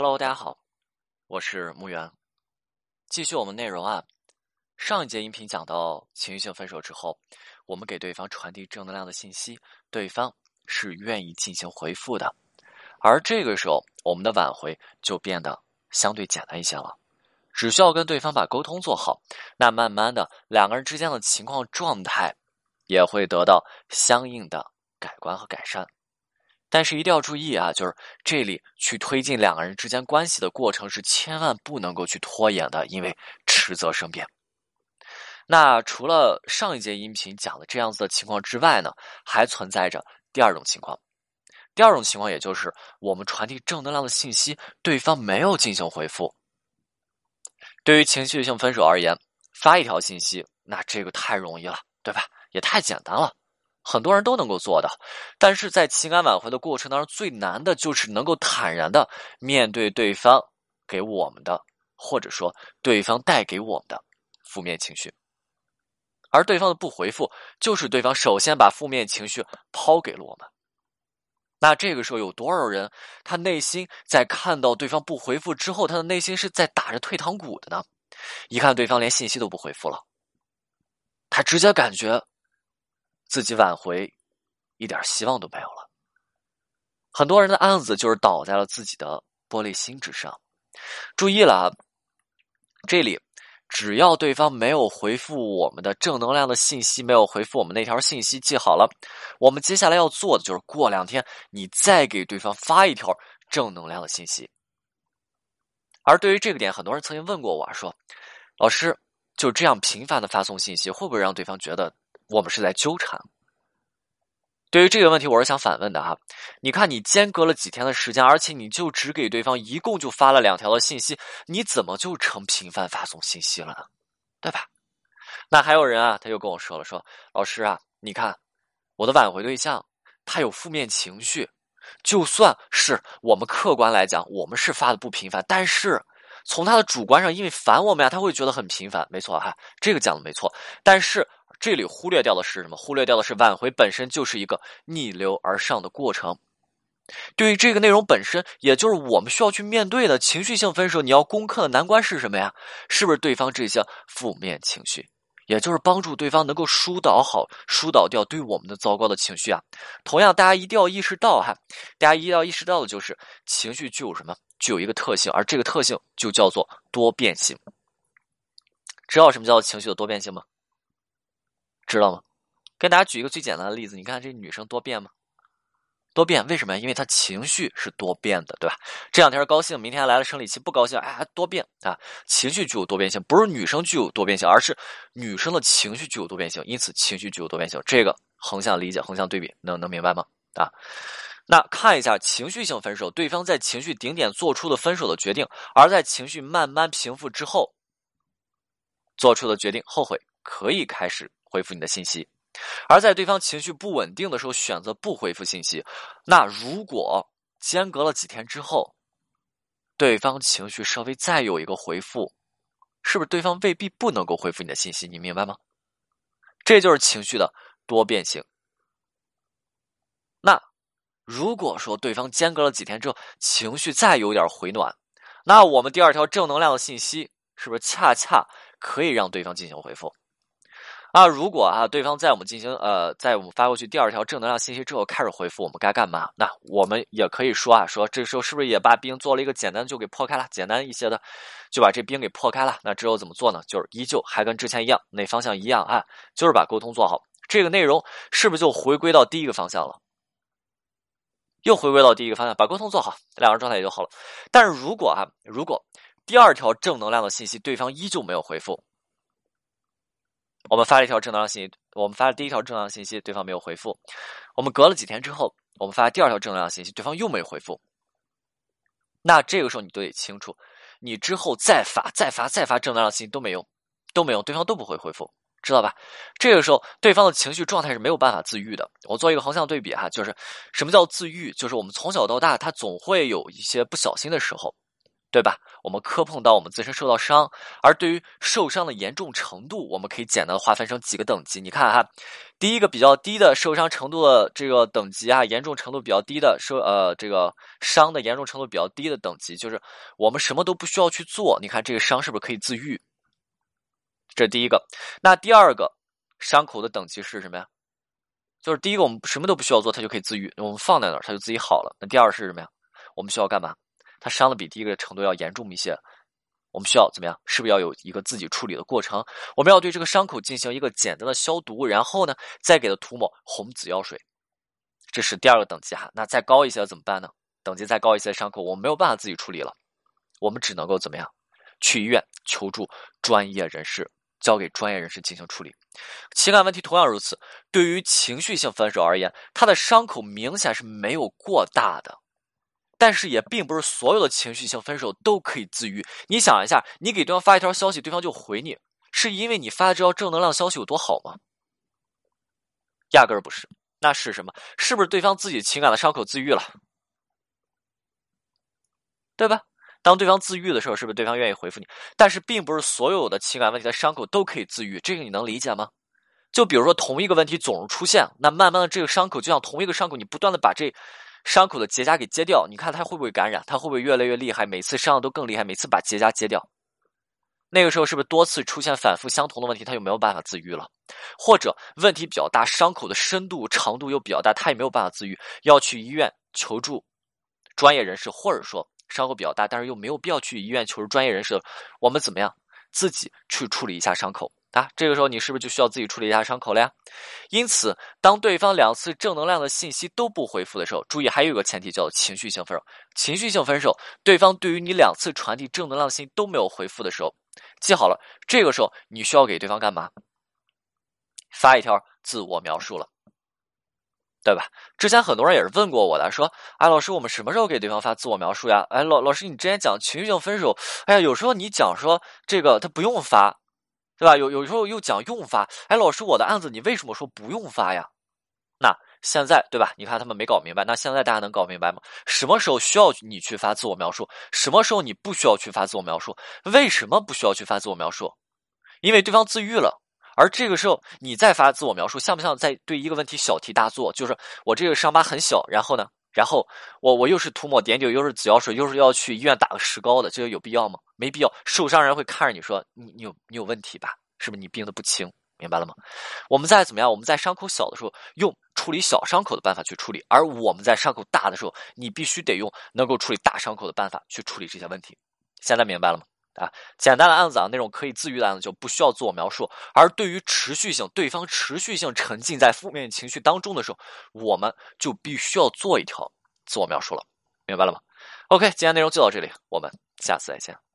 Hello，大家好，我是木源。继续我们内容啊，上一节音频讲到情绪性分手之后，我们给对方传递正能量的信息，对方是愿意进行回复的，而这个时候我们的挽回就变得相对简单一些了，只需要跟对方把沟通做好，那慢慢的两个人之间的情况状态也会得到相应的改观和改善。但是一定要注意啊，就是这里去推进两个人之间关系的过程是千万不能够去拖延的，因为迟则生变。那除了上一节音频讲的这样子的情况之外呢，还存在着第二种情况。第二种情况，也就是我们传递正能量的信息，对方没有进行回复。对于情绪性分手而言，发一条信息，那这个太容易了，对吧？也太简单了。很多人都能够做到，但是在情感挽回的过程当中，最难的就是能够坦然的面对对方给我们的，或者说对方带给我们的负面情绪，而对方的不回复，就是对方首先把负面情绪抛给了我们。那这个时候有多少人，他内心在看到对方不回复之后，他的内心是在打着退堂鼓的呢？一看对方连信息都不回复了，他直接感觉。自己挽回，一点希望都没有了。很多人的案子就是倒在了自己的玻璃心之上。注意了啊，这里只要对方没有回复我们的正能量的信息，没有回复我们那条信息，记好了，我们接下来要做的就是过两天你再给对方发一条正能量的信息。而对于这个点，很多人曾经问过我说：“老师，就这样频繁的发送信息，会不会让对方觉得？”我们是在纠缠。对于这个问题，我是想反问的哈。你看，你间隔了几天的时间，而且你就只给对方一共就发了两条的信息，你怎么就成频繁发送信息了呢？对吧？那还有人啊，他又跟我说了，说老师啊，你看我的挽回对象他有负面情绪，就算是我们客观来讲，我们是发的不频繁，但是从他的主观上，因为烦我们呀，他会觉得很频繁。没错哈，这个讲的没错，但是。这里忽略掉的是什么？忽略掉的是挽回本身就是一个逆流而上的过程。对于这个内容本身，也就是我们需要去面对的情绪性分手，你要攻克的难关是什么呀？是不是对方这些负面情绪？也就是帮助对方能够疏导好、疏导掉对我们的糟糕的情绪啊。同样，大家一定要意识到哈，大家一定要意识到的就是情绪具有什么？具有一个特性，而这个特性就叫做多变性。知道什么叫做情绪的多变性吗？知道吗？跟大家举一个最简单的例子，你看这女生多变吗？多变，为什么呀？因为她情绪是多变的，对吧？这两天高兴，明天来了生理期不高兴，哎，多变啊！情绪具有多变性，不是女生具有多变性，而是女生的情绪具有多变性，因此情绪具有多变性。这个横向理解，横向对比，能能明白吗？啊，那看一下情绪性分手，对方在情绪顶点做出的分手的决定，而在情绪慢慢平复之后做出的决定，后悔可以开始。回复你的信息，而在对方情绪不稳定的时候选择不回复信息，那如果间隔了几天之后，对方情绪稍微再有一个回复，是不是对方未必不能够回复你的信息？你明白吗？这就是情绪的多变性。那如果说对方间隔了几天之后情绪再有点回暖，那我们第二条正能量的信息是不是恰恰可以让对方进行回复？那，如果啊，对方在我们进行呃，在我们发过去第二条正能量信息之后开始回复，我们该干嘛？那我们也可以说啊，说这时候是不是也把冰做了一个简单就给破开了？简单一些的就把这冰给破开了。那之后怎么做呢？就是依旧还跟之前一样，那方向一样啊，就是把沟通做好。这个内容是不是就回归到第一个方向了？又回归到第一个方向，把沟通做好，两个人状态也就好了。但是如果啊，如果第二条正能量的信息对方依旧没有回复。我们发了一条正能量信息，我们发了第一条正能量信息，对方没有回复。我们隔了几天之后，我们发第二条正能量信息，对方又没有回复。那这个时候你都得清楚，你之后再发、再发、再发正能量信息都没用，都没用，对方都不会回复，知道吧？这个时候对方的情绪状态是没有办法自愈的。我做一个横向对比哈，就是什么叫自愈？就是我们从小到大，他总会有一些不小心的时候。对吧？我们磕碰到我们自身受到伤，而对于受伤的严重程度，我们可以简单的划分成几个等级。你看哈，第一个比较低的受伤程度的这个等级啊，严重程度比较低的受呃这个伤的严重程度比较低的等级，就是我们什么都不需要去做。你看这个伤是不是可以自愈？这是第一个。那第二个伤口的等级是什么呀？就是第一个我们什么都不需要做，它就可以自愈，我们放在那儿它就自己好了。那第二是什么呀？我们需要干嘛？它伤的比第一个程度要严重一些，我们需要怎么样？是不是要有一个自己处理的过程？我们要对这个伤口进行一个简单的消毒，然后呢，再给它涂抹红紫药水。这是第二个等级哈。那再高一些怎么办呢？等级再高一些的，伤口我们没有办法自己处理了，我们只能够怎么样？去医院求助专业人士，交给专业人士进行处理。情感问题同样如此。对于情绪性分手而言，他的伤口明显是没有过大的。但是也并不是所有的情绪性分手都可以自愈。你想一下，你给对方发一条消息，对方就回你，是因为你发的这条正能量消息有多好吗？压根儿不是。那是什么？是不是对方自己情感的伤口自愈了？对吧？当对方自愈的时候，是不是对方愿意回复你？但是并不是所有的情感问题的伤口都可以自愈，这个你能理解吗？就比如说同一个问题总是出现，那慢慢的这个伤口就像同一个伤口，你不断的把这。伤口的结痂给揭掉，你看它会不会感染？它会不会越来越厉害？每次伤的都更厉害，每次把结痂揭掉，那个时候是不是多次出现反复相同的问题？它就没有办法自愈了，或者问题比较大，伤口的深度长度又比较大，它也没有办法自愈，要去医院求助专业人士，或者说伤口比较大，但是又没有必要去医院求助专业人士，我们怎么样自己去处理一下伤口？啊，这个时候你是不是就需要自己处理一下伤口了呀？因此，当对方两次正能量的信息都不回复的时候，注意还有一个前提叫做情绪性分手。情绪性分手，对方对于你两次传递正能量的信息都没有回复的时候，记好了，这个时候你需要给对方干嘛？发一条自我描述了，对吧？之前很多人也是问过我的，说：“哎，老师，我们什么时候给对方发自我描述呀？”哎，老老师，你之前讲情绪性分手，哎呀，有时候你讲说这个他不用发。对吧？有有时候又讲用发，哎，老师，我的案子你为什么说不用发呀？那现在对吧？你看他们没搞明白，那现在大家能搞明白吗？什么时候需要你去发自我描述？什么时候你不需要去发自我描述？为什么不需要去发自我描述？因为对方自愈了，而这个时候你再发自我描述，像不像在对一个问题小题大做？就是我这个伤疤很小，然后呢？然后我我又是涂抹碘酒，又是紫药水，又是要去医院打个石膏的，这个有必要吗？没必要。受伤人会看着你说你你有你有问题吧？是不是你病的不轻？明白了吗？我们在怎么样？我们在伤口小的时候用处理小伤口的办法去处理，而我们在伤口大的时候，你必须得用能够处理大伤口的办法去处理这些问题。现在明白了吗？啊，简单的案子啊，那种可以自愈的案子就不需要自我描述。而对于持续性，对方持续性沉浸在负面情绪当中的时候，我们就必须要做一条自我描述了。明白了吗？OK，今天内容就到这里，我们下次再见。